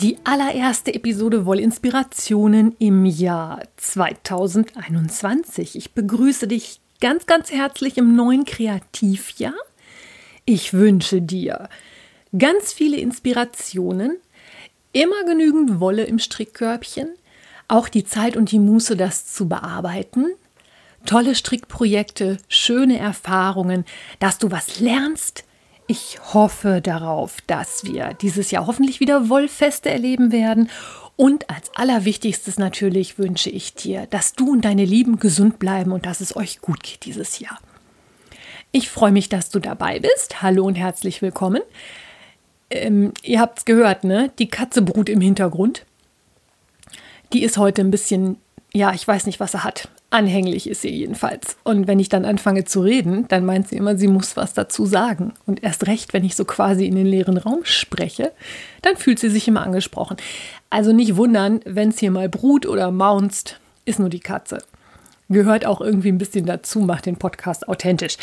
Die allererste Episode Wollinspirationen im Jahr 2021. Ich begrüße dich ganz, ganz herzlich im neuen Kreativjahr. Ich wünsche dir ganz viele Inspirationen, immer genügend Wolle im Strickkörbchen, auch die Zeit und die Muße, das zu bearbeiten, tolle Strickprojekte, schöne Erfahrungen, dass du was lernst, ich hoffe darauf, dass wir dieses Jahr hoffentlich wieder Wollfeste erleben werden. Und als allerwichtigstes natürlich wünsche ich dir, dass du und deine Lieben gesund bleiben und dass es euch gut geht dieses Jahr. Ich freue mich, dass du dabei bist. Hallo und herzlich willkommen. Ähm, ihr habt es gehört, ne? Die Katze brut im Hintergrund. Die ist heute ein bisschen, ja, ich weiß nicht, was er hat. Anhänglich ist sie jedenfalls. Und wenn ich dann anfange zu reden, dann meint sie immer, sie muss was dazu sagen. Und erst recht, wenn ich so quasi in den leeren Raum spreche, dann fühlt sie sich immer angesprochen. Also nicht wundern, wenn es hier mal brut oder maunzt, ist nur die Katze. Gehört auch irgendwie ein bisschen dazu, macht den Podcast authentisch.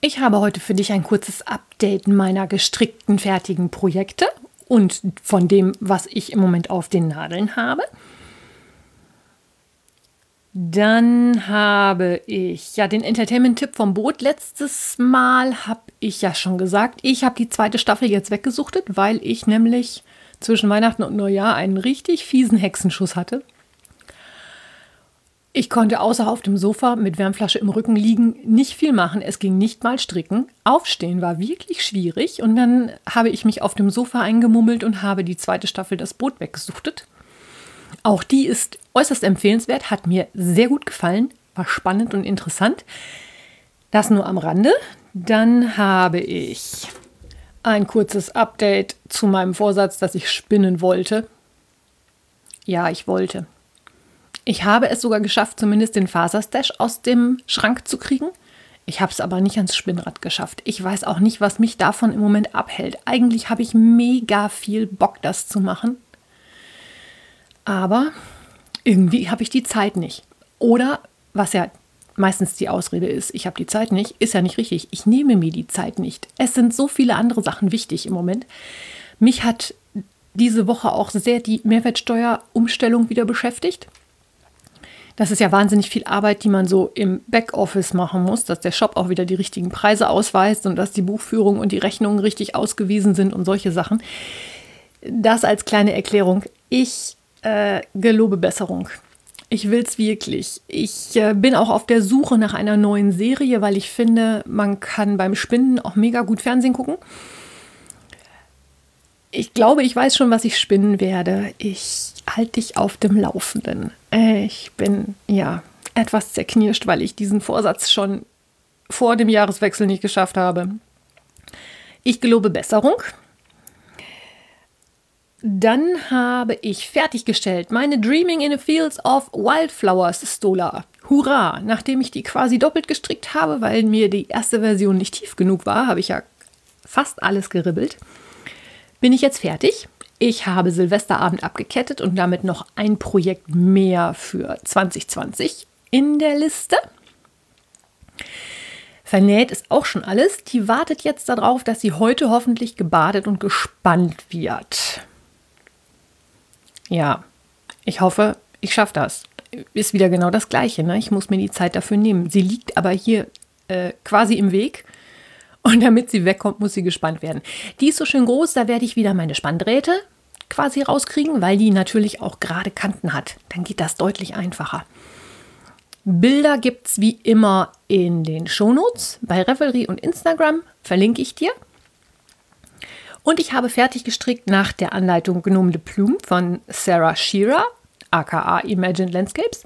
Ich habe heute für dich ein kurzes Update meiner gestrickten, fertigen Projekte und von dem, was ich im Moment auf den Nadeln habe. Dann habe ich ja den Entertainment-Tipp vom Boot. Letztes Mal habe ich ja schon gesagt, ich habe die zweite Staffel jetzt weggesuchtet, weil ich nämlich zwischen Weihnachten und Neujahr einen richtig fiesen Hexenschuss hatte. Ich konnte außer auf dem Sofa mit Wärmflasche im Rücken liegen nicht viel machen. Es ging nicht mal stricken. Aufstehen war wirklich schwierig und dann habe ich mich auf dem Sofa eingemummelt und habe die zweite Staffel das Boot weggesuchtet. Auch die ist äußerst empfehlenswert, hat mir sehr gut gefallen, war spannend und interessant. Das nur am Rande. Dann habe ich ein kurzes Update zu meinem Vorsatz, dass ich spinnen wollte. Ja, ich wollte. Ich habe es sogar geschafft, zumindest den Faserstash aus dem Schrank zu kriegen. Ich habe es aber nicht ans Spinnrad geschafft. Ich weiß auch nicht, was mich davon im Moment abhält. Eigentlich habe ich mega viel Bock, das zu machen. Aber irgendwie habe ich die Zeit nicht. Oder, was ja meistens die Ausrede ist, ich habe die Zeit nicht, ist ja nicht richtig. Ich nehme mir die Zeit nicht. Es sind so viele andere Sachen wichtig im Moment. Mich hat diese Woche auch sehr die Mehrwertsteuerumstellung wieder beschäftigt. Das ist ja wahnsinnig viel Arbeit, die man so im Backoffice machen muss, dass der Shop auch wieder die richtigen Preise ausweist und dass die Buchführung und die Rechnungen richtig ausgewiesen sind und solche Sachen. Das als kleine Erklärung. Ich äh, gelobe Besserung. Ich will es wirklich. Ich äh, bin auch auf der Suche nach einer neuen Serie, weil ich finde, man kann beim Spinnen auch mega gut Fernsehen gucken. Ich glaube, ich weiß schon, was ich spinnen werde. Ich halte dich auf dem Laufenden. Ich bin ja etwas zerknirscht, weil ich diesen Vorsatz schon vor dem Jahreswechsel nicht geschafft habe. Ich gelobe Besserung. Dann habe ich fertiggestellt meine Dreaming in the Fields of Wildflowers Stola. Hurra! Nachdem ich die quasi doppelt gestrickt habe, weil mir die erste Version nicht tief genug war, habe ich ja fast alles geribbelt. Bin ich jetzt fertig? Ich habe Silvesterabend abgekettet und damit noch ein Projekt mehr für 2020 in der Liste. Vernäht ist auch schon alles. Die wartet jetzt darauf, dass sie heute hoffentlich gebadet und gespannt wird. Ja, ich hoffe, ich schaffe das. Ist wieder genau das Gleiche. Ne? Ich muss mir die Zeit dafür nehmen. Sie liegt aber hier äh, quasi im Weg. Und damit sie wegkommt, muss sie gespannt werden. Die ist so schön groß, da werde ich wieder meine Spanndrähte quasi rauskriegen, weil die natürlich auch gerade Kanten hat. Dann geht das deutlich einfacher. Bilder gibt es wie immer in den Shownotes bei Revelry und Instagram. Verlinke ich dir. Und ich habe fertig gestrickt nach der Anleitung Gnome de Plume von Sarah Shearer, aka Imagined Landscapes.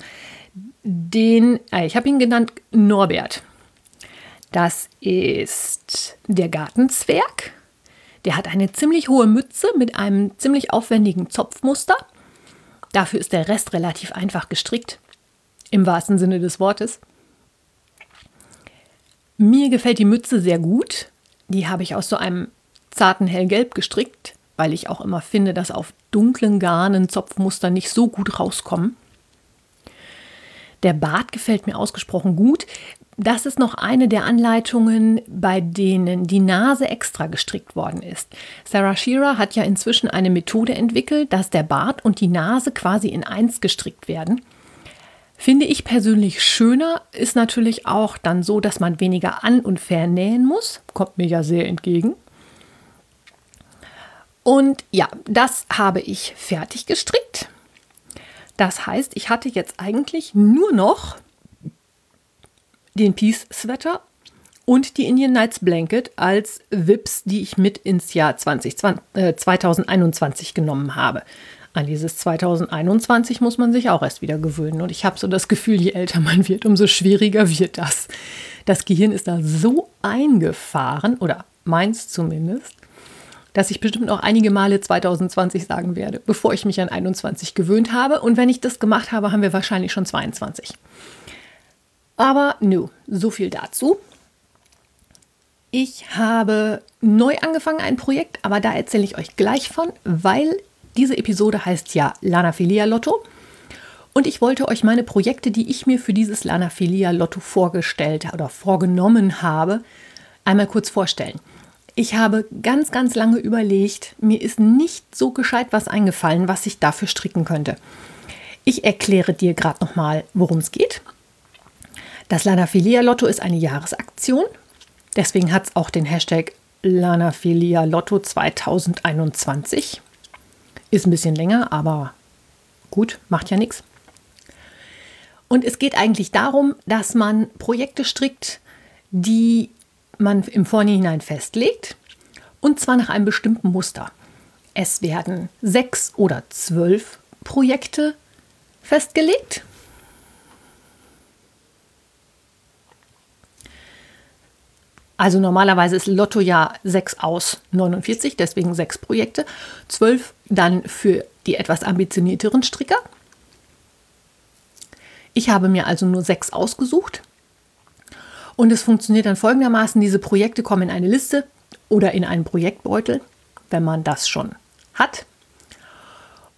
Den, äh, ich habe ihn genannt Norbert. Das ist der Gartenzwerg. Der hat eine ziemlich hohe Mütze mit einem ziemlich aufwendigen Zopfmuster. Dafür ist der Rest relativ einfach gestrickt. im wahrsten Sinne des Wortes. Mir gefällt die Mütze sehr gut. Die habe ich aus so einem zarten hellgelb gestrickt, weil ich auch immer finde, dass auf dunklen Garnen Zopfmuster nicht so gut rauskommen. Der Bart gefällt mir ausgesprochen gut. Das ist noch eine der Anleitungen, bei denen die Nase extra gestrickt worden ist. Sarah Shearer hat ja inzwischen eine Methode entwickelt, dass der Bart und die Nase quasi in eins gestrickt werden. Finde ich persönlich schöner, ist natürlich auch dann so, dass man weniger an- und vernähen muss. Kommt mir ja sehr entgegen. Und ja, das habe ich fertig gestrickt. Das heißt, ich hatte jetzt eigentlich nur noch den Peace Sweater und die Indian Nights Blanket als Vips, die ich mit ins Jahr 2020, äh, 2021 genommen habe. An dieses 2021 muss man sich auch erst wieder gewöhnen. Und ich habe so das Gefühl, je älter man wird, umso schwieriger wird das. Das Gehirn ist da so eingefahren, oder meins zumindest, dass ich bestimmt noch einige Male 2020 sagen werde, bevor ich mich an 21 gewöhnt habe. Und wenn ich das gemacht habe, haben wir wahrscheinlich schon 22. Aber nu, so viel dazu. Ich habe neu angefangen ein Projekt, aber da erzähle ich euch gleich von, weil diese Episode heißt ja Lanafilia Lotto. Und ich wollte euch meine Projekte, die ich mir für dieses Lanafilia Lotto vorgestellt oder vorgenommen habe, einmal kurz vorstellen. Ich habe ganz, ganz lange überlegt, mir ist nicht so gescheit was eingefallen, was ich dafür stricken könnte. Ich erkläre dir gerade nochmal, worum es geht. Das Lanafilia Lotto ist eine Jahresaktion. Deswegen hat es auch den Hashtag Lanafilia Lotto 2021. Ist ein bisschen länger, aber gut, macht ja nichts. Und es geht eigentlich darum, dass man Projekte strickt, die man im Vorhinein festlegt, und zwar nach einem bestimmten Muster. Es werden sechs oder zwölf Projekte festgelegt. Also normalerweise ist Lotto ja 6 aus 49, deswegen sechs Projekte. Zwölf dann für die etwas ambitionierteren Stricker. Ich habe mir also nur sechs ausgesucht und es funktioniert dann folgendermaßen, diese Projekte kommen in eine Liste oder in einen Projektbeutel, wenn man das schon hat,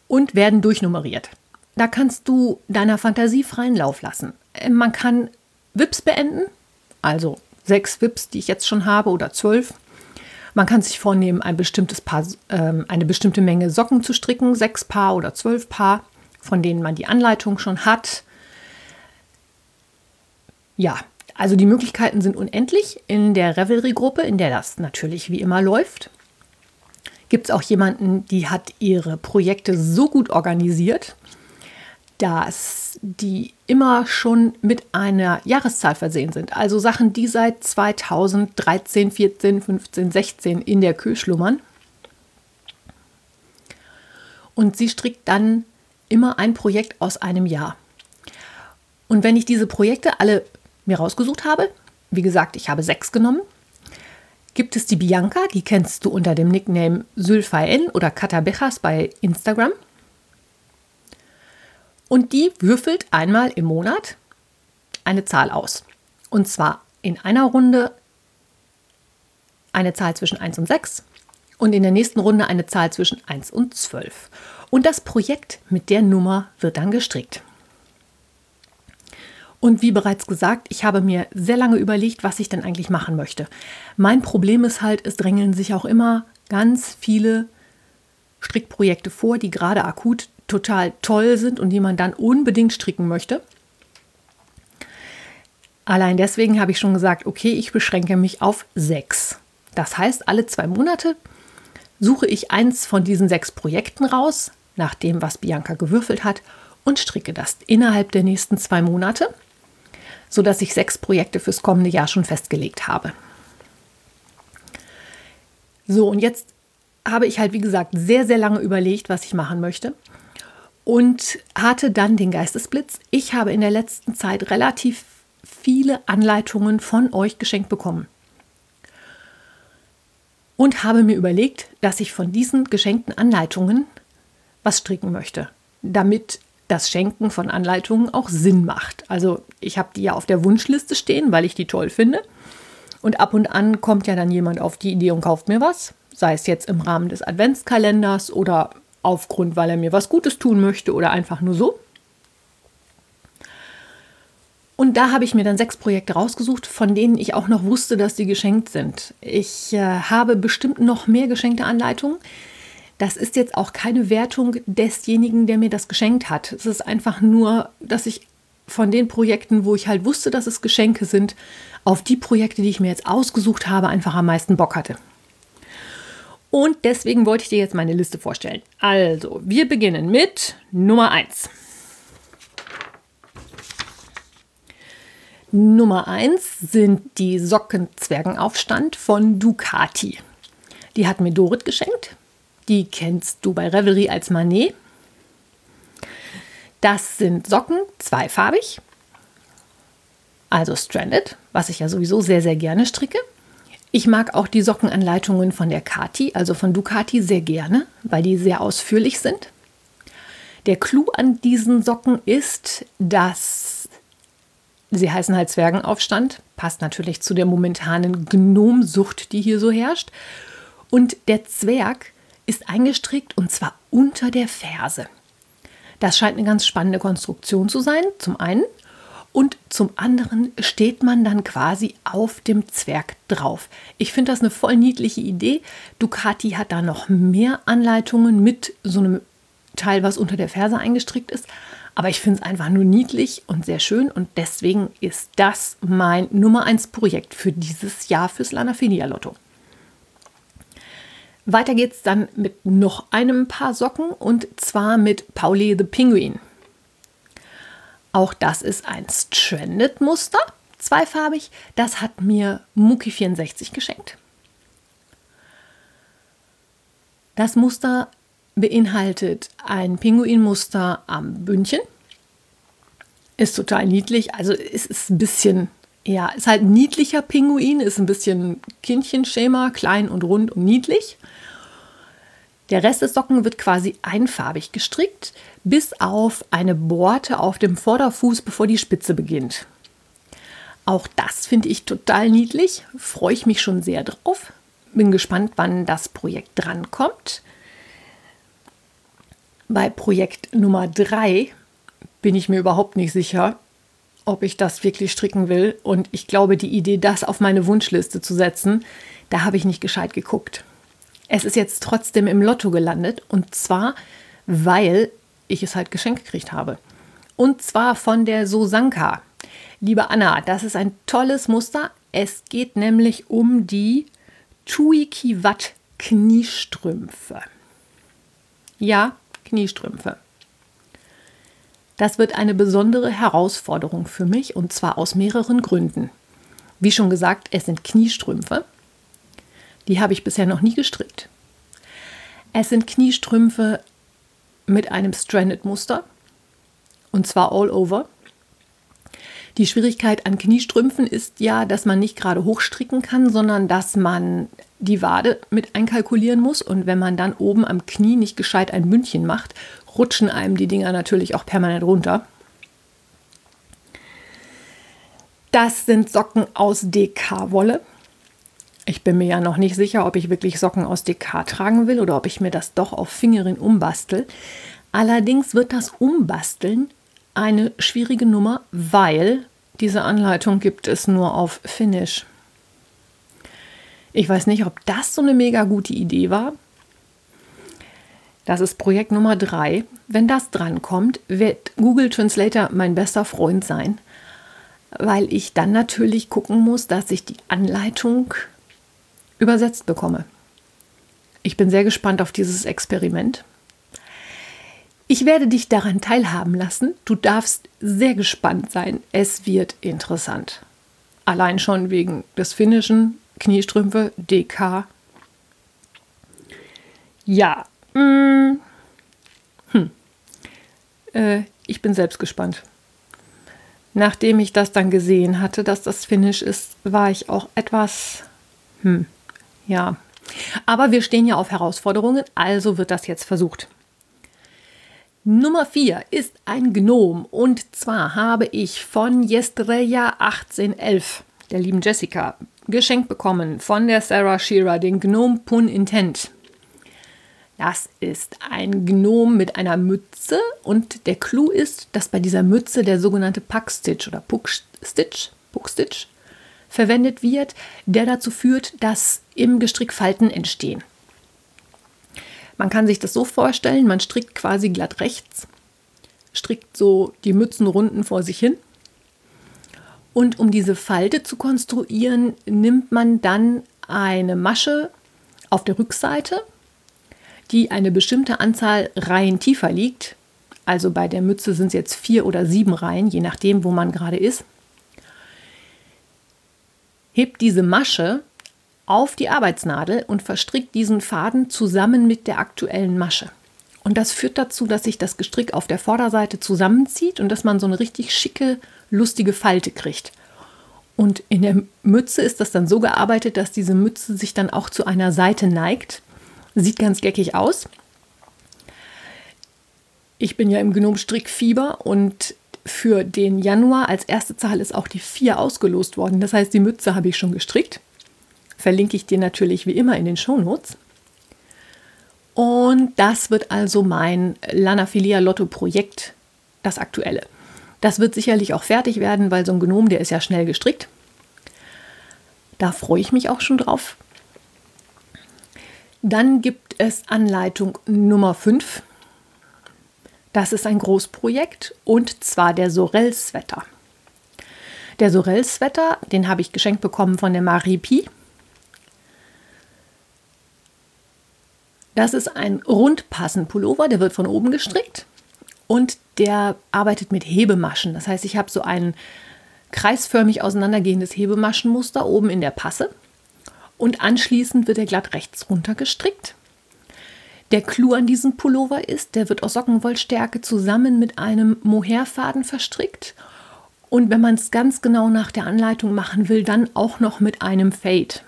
und werden durchnummeriert. Da kannst du deiner Fantasie freien Lauf lassen. Äh, man kann Wips beenden, also sechs Wips, die ich jetzt schon habe, oder zwölf. Man kann sich vornehmen, ein bestimmtes Paar, äh, eine bestimmte Menge Socken zu stricken, sechs Paar oder zwölf Paar, von denen man die Anleitung schon hat. Ja, also die Möglichkeiten sind unendlich. In der Revelry-Gruppe, in der das natürlich wie immer läuft, gibt es auch jemanden, die hat ihre Projekte so gut organisiert, dass die immer schon mit einer Jahreszahl versehen sind. Also Sachen, die seit 2013, 14, 15, 16 in der Kühe schlummern. Und sie strickt dann immer ein Projekt aus einem Jahr. Und wenn ich diese Projekte alle mir rausgesucht habe, wie gesagt, ich habe sechs genommen, gibt es die Bianca, die kennst du unter dem Nickname Sylphaen oder Katabejas bei Instagram. Und die würfelt einmal im Monat eine Zahl aus. Und zwar in einer Runde eine Zahl zwischen 1 und 6 und in der nächsten Runde eine Zahl zwischen 1 und 12. Und das Projekt mit der Nummer wird dann gestrickt. Und wie bereits gesagt, ich habe mir sehr lange überlegt, was ich denn eigentlich machen möchte. Mein Problem ist halt, es drängeln sich auch immer ganz viele Strickprojekte vor, die gerade akut total toll sind und die man dann unbedingt stricken möchte. Allein deswegen habe ich schon gesagt, okay, ich beschränke mich auf sechs. Das heißt, alle zwei Monate suche ich eins von diesen sechs Projekten raus, nach dem, was Bianca gewürfelt hat, und stricke das innerhalb der nächsten zwei Monate sodass ich sechs Projekte fürs kommende Jahr schon festgelegt habe. So, und jetzt habe ich halt, wie gesagt, sehr, sehr lange überlegt, was ich machen möchte und hatte dann den Geistesblitz. Ich habe in der letzten Zeit relativ viele Anleitungen von euch geschenkt bekommen. Und habe mir überlegt, dass ich von diesen geschenkten Anleitungen was stricken möchte, damit das Schenken von Anleitungen auch Sinn macht. Also ich habe die ja auf der Wunschliste stehen, weil ich die toll finde. Und ab und an kommt ja dann jemand auf die Idee und kauft mir was, sei es jetzt im Rahmen des Adventskalenders oder aufgrund, weil er mir was Gutes tun möchte oder einfach nur so. Und da habe ich mir dann sechs Projekte rausgesucht, von denen ich auch noch wusste, dass sie geschenkt sind. Ich äh, habe bestimmt noch mehr geschenkte Anleitungen. Das ist jetzt auch keine Wertung desjenigen, der mir das geschenkt hat. Es ist einfach nur, dass ich von den Projekten, wo ich halt wusste, dass es Geschenke sind, auf die Projekte, die ich mir jetzt ausgesucht habe, einfach am meisten Bock hatte. Und deswegen wollte ich dir jetzt meine Liste vorstellen. Also, wir beginnen mit Nummer 1. Nummer 1 sind die Socken Zwergenaufstand von Ducati. Die hat mir Dorit geschenkt. Die kennst du bei Revelry als Manet. Das sind Socken, zweifarbig. Also Stranded, was ich ja sowieso sehr, sehr gerne stricke. Ich mag auch die Sockenanleitungen von der Kati, also von Ducati, sehr gerne, weil die sehr ausführlich sind. Der Clou an diesen Socken ist, dass Sie heißen halt Zwergenaufstand, passt natürlich zu der momentanen Gnomsucht, die hier so herrscht. Und der Zwerg ist eingestrickt und zwar unter der Ferse. Das scheint eine ganz spannende Konstruktion zu sein, zum einen. Und zum anderen steht man dann quasi auf dem Zwerg drauf. Ich finde das eine voll niedliche Idee. Ducati hat da noch mehr Anleitungen mit so einem Teil, was unter der Ferse eingestrickt ist. Aber ich finde es einfach nur niedlich und sehr schön und deswegen ist das mein Nummer 1 Projekt für dieses Jahr fürs Lana Finia Lotto. Weiter geht's dann mit noch einem Paar Socken und zwar mit Pauli the Penguin. Auch das ist ein Stranded Muster, zweifarbig. Das hat mir Muki64 geschenkt. Das Muster beinhaltet ein Pinguinmuster am Bündchen. Ist total niedlich. Also es ist ein bisschen, ja, ist halt ein niedlicher Pinguin, ist ein bisschen Kindchenschema, klein und rund und niedlich. Der Rest des Socken wird quasi einfarbig gestrickt, bis auf eine Borte auf dem Vorderfuß, bevor die Spitze beginnt. Auch das finde ich total niedlich, freue ich mich schon sehr drauf. Bin gespannt, wann das Projekt drankommt. Bei Projekt Nummer 3 bin ich mir überhaupt nicht sicher, ob ich das wirklich stricken will. Und ich glaube, die Idee, das auf meine Wunschliste zu setzen, da habe ich nicht gescheit geguckt. Es ist jetzt trotzdem im Lotto gelandet und zwar, weil ich es halt geschenkt gekriegt habe. Und zwar von der Sosanka. Liebe Anna, das ist ein tolles Muster. Es geht nämlich um die Tuikiwat Kniestrümpfe. Ja, Kniestrümpfe. Das wird eine besondere Herausforderung für mich und zwar aus mehreren Gründen. Wie schon gesagt, es sind Kniestrümpfe. Die habe ich bisher noch nie gestrickt. Es sind Kniestrümpfe mit einem Stranded-Muster und zwar all over. Die Schwierigkeit an Kniestrümpfen ist ja, dass man nicht gerade hochstricken kann, sondern dass man die Wade mit einkalkulieren muss. Und wenn man dann oben am Knie nicht gescheit ein Bündchen macht, rutschen einem die Dinger natürlich auch permanent runter. Das sind Socken aus DK-Wolle. Ich bin mir ja noch nicht sicher, ob ich wirklich Socken aus DK tragen will oder ob ich mir das doch auf Fingerin umbastel. Allerdings wird das Umbasteln eine schwierige Nummer, weil diese Anleitung gibt es nur auf Finnisch. Ich weiß nicht, ob das so eine mega gute Idee war. Das ist Projekt Nummer drei. Wenn das drankommt, wird Google Translator mein bester Freund sein, weil ich dann natürlich gucken muss, dass ich die Anleitung übersetzt bekomme. Ich bin sehr gespannt auf dieses Experiment. Ich werde dich daran teilhaben lassen. Du darfst sehr gespannt sein. Es wird interessant. Allein schon wegen des Finnischen, Kniestrümpfe, DK. Ja. Mm, hm. Äh, ich bin selbst gespannt. Nachdem ich das dann gesehen hatte, dass das Finnisch ist, war ich auch etwas. Hm. Ja. Aber wir stehen ja auf Herausforderungen, also wird das jetzt versucht. Nummer 4 ist ein Gnom und zwar habe ich von Jestreya 1811, der lieben Jessica, geschenkt bekommen von der Sarah Shearer den Gnome Pun Intent. Das ist ein Gnom mit einer Mütze und der Clou ist, dass bei dieser Mütze der sogenannte Puckstitch oder Puckstitch, Puckstitch verwendet wird, der dazu führt, dass im Gestrick Falten entstehen. Man kann sich das so vorstellen, man strickt quasi glatt rechts, strickt so die Mützenrunden vor sich hin. Und um diese Falte zu konstruieren, nimmt man dann eine Masche auf der Rückseite, die eine bestimmte Anzahl Reihen tiefer liegt. Also bei der Mütze sind es jetzt vier oder sieben Reihen, je nachdem, wo man gerade ist. Hebt diese Masche auf die Arbeitsnadel und verstrickt diesen Faden zusammen mit der aktuellen Masche. Und das führt dazu, dass sich das Gestrick auf der Vorderseite zusammenzieht und dass man so eine richtig schicke, lustige Falte kriegt. Und in der Mütze ist das dann so gearbeitet, dass diese Mütze sich dann auch zu einer Seite neigt. Sieht ganz geckig aus. Ich bin ja im Gnomstrickfieber und für den Januar als erste Zahl ist auch die 4 ausgelost worden. Das heißt, die Mütze habe ich schon gestrickt verlinke ich dir natürlich wie immer in den Shownotes. Und das wird also mein Lanafilia Lotto Projekt, das aktuelle. Das wird sicherlich auch fertig werden, weil so ein Gnom, der ist ja schnell gestrickt. Da freue ich mich auch schon drauf. Dann gibt es Anleitung Nummer 5. Das ist ein Großprojekt und zwar der Sorel-Sweater. Der Sorel-Sweater, den habe ich geschenkt bekommen von der Marie Pi. Das ist ein Rundpassen-Pullover, der wird von oben gestrickt und der arbeitet mit Hebemaschen. Das heißt, ich habe so ein kreisförmig auseinandergehendes Hebemaschenmuster oben in der Passe und anschließend wird er glatt rechts runter gestrickt. Der Clou an diesem Pullover ist, der wird aus Sockenwollstärke zusammen mit einem Mohairfaden verstrickt und wenn man es ganz genau nach der Anleitung machen will, dann auch noch mit einem Fade.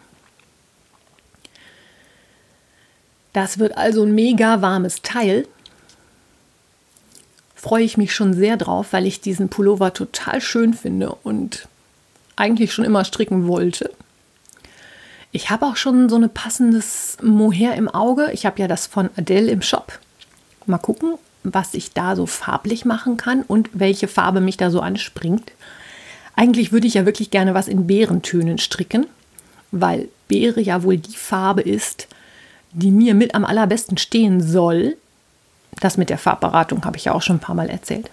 Das wird also ein mega warmes Teil. Freue ich mich schon sehr drauf, weil ich diesen Pullover total schön finde und eigentlich schon immer stricken wollte. Ich habe auch schon so ein passendes Mohair im Auge. Ich habe ja das von Adele im Shop. Mal gucken, was ich da so farblich machen kann und welche Farbe mich da so anspringt. Eigentlich würde ich ja wirklich gerne was in Beerentönen stricken, weil Beere ja wohl die Farbe ist, die mir mit am allerbesten stehen soll. Das mit der Farbberatung habe ich ja auch schon ein paar Mal erzählt.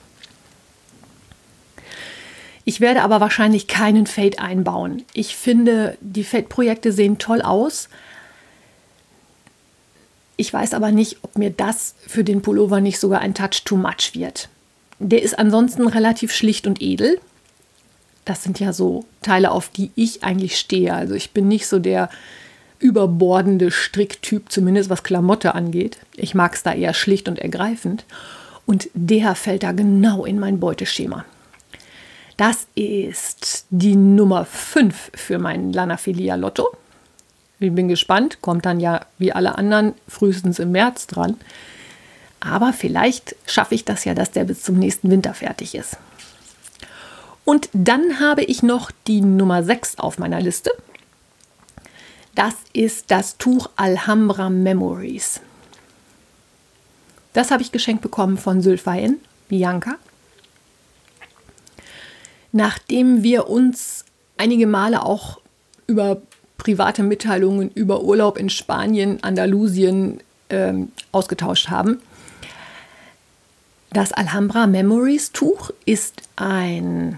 Ich werde aber wahrscheinlich keinen Fade einbauen. Ich finde, die Fade-Projekte sehen toll aus. Ich weiß aber nicht, ob mir das für den Pullover nicht sogar ein Touch too much wird. Der ist ansonsten relativ schlicht und edel. Das sind ja so Teile, auf die ich eigentlich stehe. Also ich bin nicht so der überbordende Stricktyp, zumindest was Klamotte angeht. Ich mag es da eher schlicht und ergreifend. Und der fällt da genau in mein Beuteschema. Das ist die Nummer 5 für mein Lanafilia Lotto. Ich bin gespannt, kommt dann ja wie alle anderen frühestens im März dran. Aber vielleicht schaffe ich das ja, dass der bis zum nächsten Winter fertig ist. Und dann habe ich noch die Nummer 6 auf meiner Liste. Das ist das Tuch Alhambra Memories. Das habe ich geschenkt bekommen von Sylvain, Bianca. Nachdem wir uns einige Male auch über private Mitteilungen über Urlaub in Spanien, Andalusien ähm, ausgetauscht haben. Das Alhambra Memories Tuch ist ein,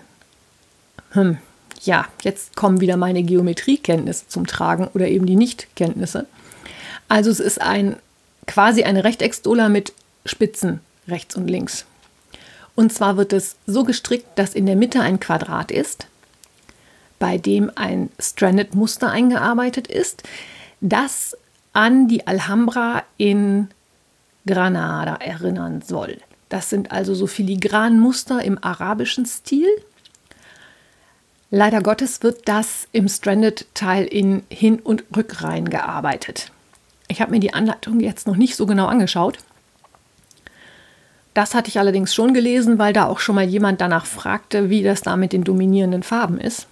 hm, ja, jetzt kommen wieder meine Geometriekenntnisse zum Tragen oder eben die Nichtkenntnisse. Also es ist ein quasi eine Rechtecksdola mit Spitzen rechts und links. Und zwar wird es so gestrickt, dass in der Mitte ein Quadrat ist, bei dem ein Stranded-Muster eingearbeitet ist, das an die Alhambra in Granada erinnern soll. Das sind also so Filigranmuster im arabischen Stil Leider Gottes wird das im Stranded-Teil in Hin- und Rückreihen gearbeitet. Ich habe mir die Anleitung jetzt noch nicht so genau angeschaut. Das hatte ich allerdings schon gelesen, weil da auch schon mal jemand danach fragte, wie das da mit den dominierenden Farben ist.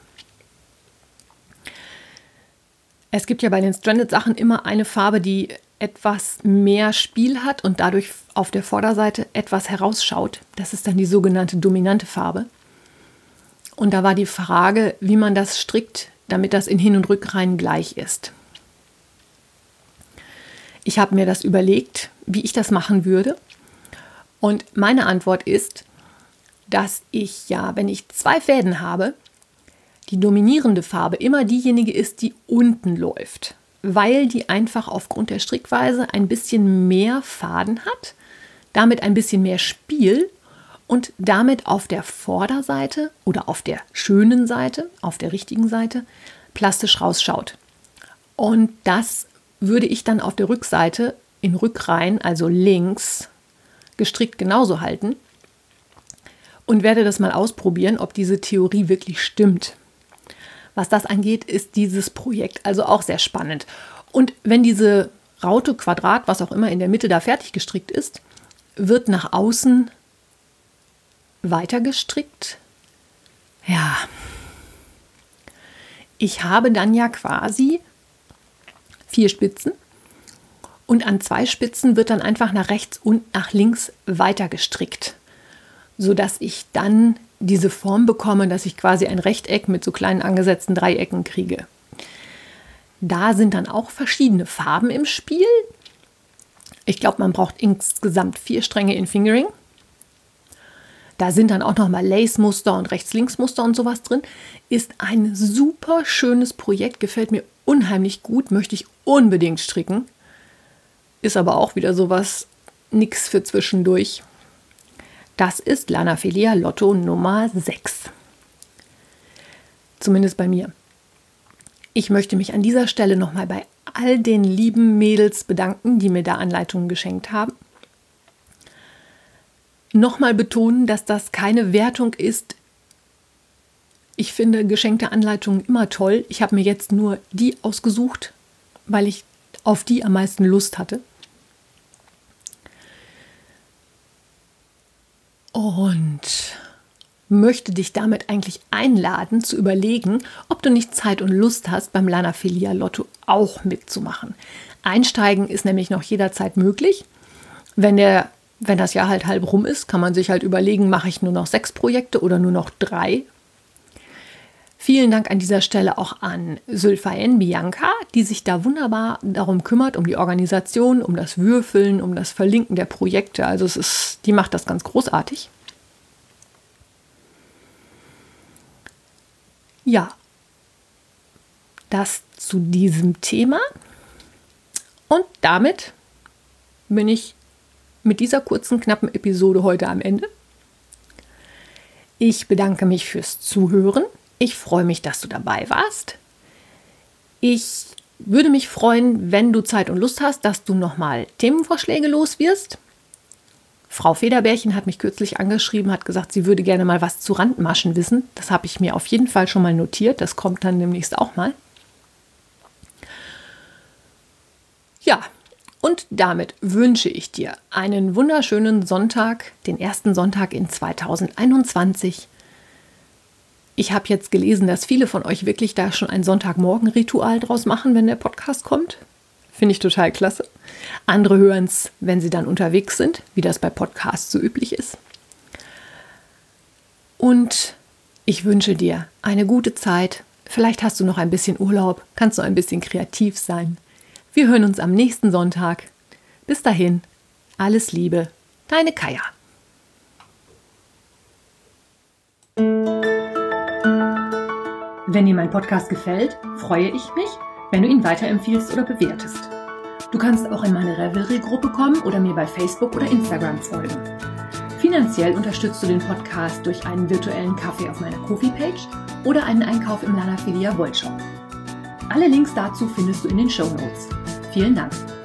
Es gibt ja bei den Stranded-Sachen immer eine Farbe, die etwas mehr Spiel hat und dadurch auf der Vorderseite etwas herausschaut. Das ist dann die sogenannte dominante Farbe. Und da war die Frage, wie man das strickt, damit das in Hin- und Rückreihen gleich ist. Ich habe mir das überlegt, wie ich das machen würde. Und meine Antwort ist, dass ich ja, wenn ich zwei Fäden habe, die dominierende Farbe immer diejenige ist, die unten läuft, weil die einfach aufgrund der Strickweise ein bisschen mehr Faden hat, damit ein bisschen mehr Spiel und damit auf der Vorderseite oder auf der schönen Seite, auf der richtigen Seite, plastisch rausschaut. Und das würde ich dann auf der Rückseite in Rückreihen, also links, gestrickt genauso halten und werde das mal ausprobieren, ob diese Theorie wirklich stimmt. Was das angeht, ist dieses Projekt also auch sehr spannend. Und wenn diese Raute, Quadrat, was auch immer in der Mitte da fertig gestrickt ist, wird nach außen weiter gestrickt. Ja. Ich habe dann ja quasi vier Spitzen und an zwei Spitzen wird dann einfach nach rechts und nach links weiter gestrickt, sodass ich dann diese Form bekomme, dass ich quasi ein Rechteck mit so kleinen angesetzten Dreiecken kriege. Da sind dann auch verschiedene Farben im Spiel. Ich glaube, man braucht insgesamt vier Stränge in Fingering. Da sind dann auch nochmal Lace-Muster und Rechts-Links-Muster und sowas drin. Ist ein super schönes Projekt, gefällt mir unheimlich gut, möchte ich unbedingt stricken. Ist aber auch wieder sowas, nix für zwischendurch. Das ist Lanaphilia Lotto Nummer 6. Zumindest bei mir. Ich möchte mich an dieser Stelle nochmal bei all den lieben Mädels bedanken, die mir da Anleitungen geschenkt haben. Nochmal betonen, dass das keine Wertung ist. Ich finde geschenkte Anleitungen immer toll. Ich habe mir jetzt nur die ausgesucht, weil ich auf die am meisten Lust hatte. und möchte dich damit eigentlich einladen, zu überlegen, ob du nicht Zeit und Lust hast, beim Lana Filia Lotto auch mitzumachen. Einsteigen ist nämlich noch jederzeit möglich. Wenn, der, wenn das Jahr halt halb rum ist, kann man sich halt überlegen, mache ich nur noch sechs Projekte oder nur noch drei. Vielen Dank an dieser Stelle auch an Sylphaen Bianca, die sich da wunderbar darum kümmert, um die Organisation, um das Würfeln, um das Verlinken der Projekte. Also es ist, die macht das ganz großartig. Ja, das zu diesem Thema. Und damit bin ich mit dieser kurzen, knappen Episode heute am Ende. Ich bedanke mich fürs Zuhören. Ich freue mich, dass du dabei warst. Ich würde mich freuen, wenn du Zeit und Lust hast, dass du nochmal Themenvorschläge los wirst. Frau Federbärchen hat mich kürzlich angeschrieben, hat gesagt, sie würde gerne mal was zu Randmaschen wissen. Das habe ich mir auf jeden Fall schon mal notiert. Das kommt dann demnächst auch mal. Ja, und damit wünsche ich dir einen wunderschönen Sonntag, den ersten Sonntag in 2021. Ich habe jetzt gelesen, dass viele von euch wirklich da schon ein Sonntagmorgen-Ritual draus machen, wenn der Podcast kommt. Finde ich total klasse. Andere hören es, wenn sie dann unterwegs sind, wie das bei Podcasts so üblich ist. Und ich wünsche dir eine gute Zeit. Vielleicht hast du noch ein bisschen Urlaub, kannst du ein bisschen kreativ sein. Wir hören uns am nächsten Sonntag. Bis dahin, alles Liebe, deine Kaya. Wenn dir mein Podcast gefällt, freue ich mich, wenn du ihn weiterempfiehlst oder bewertest. Du kannst auch in meine Revelry-Gruppe kommen oder mir bei Facebook oder Instagram folgen. Finanziell unterstützt du den Podcast durch einen virtuellen Kaffee auf meiner Kofi-Page oder einen Einkauf im Lanafilia Wollshop. Alle Links dazu findest du in den Show Notes. Vielen Dank.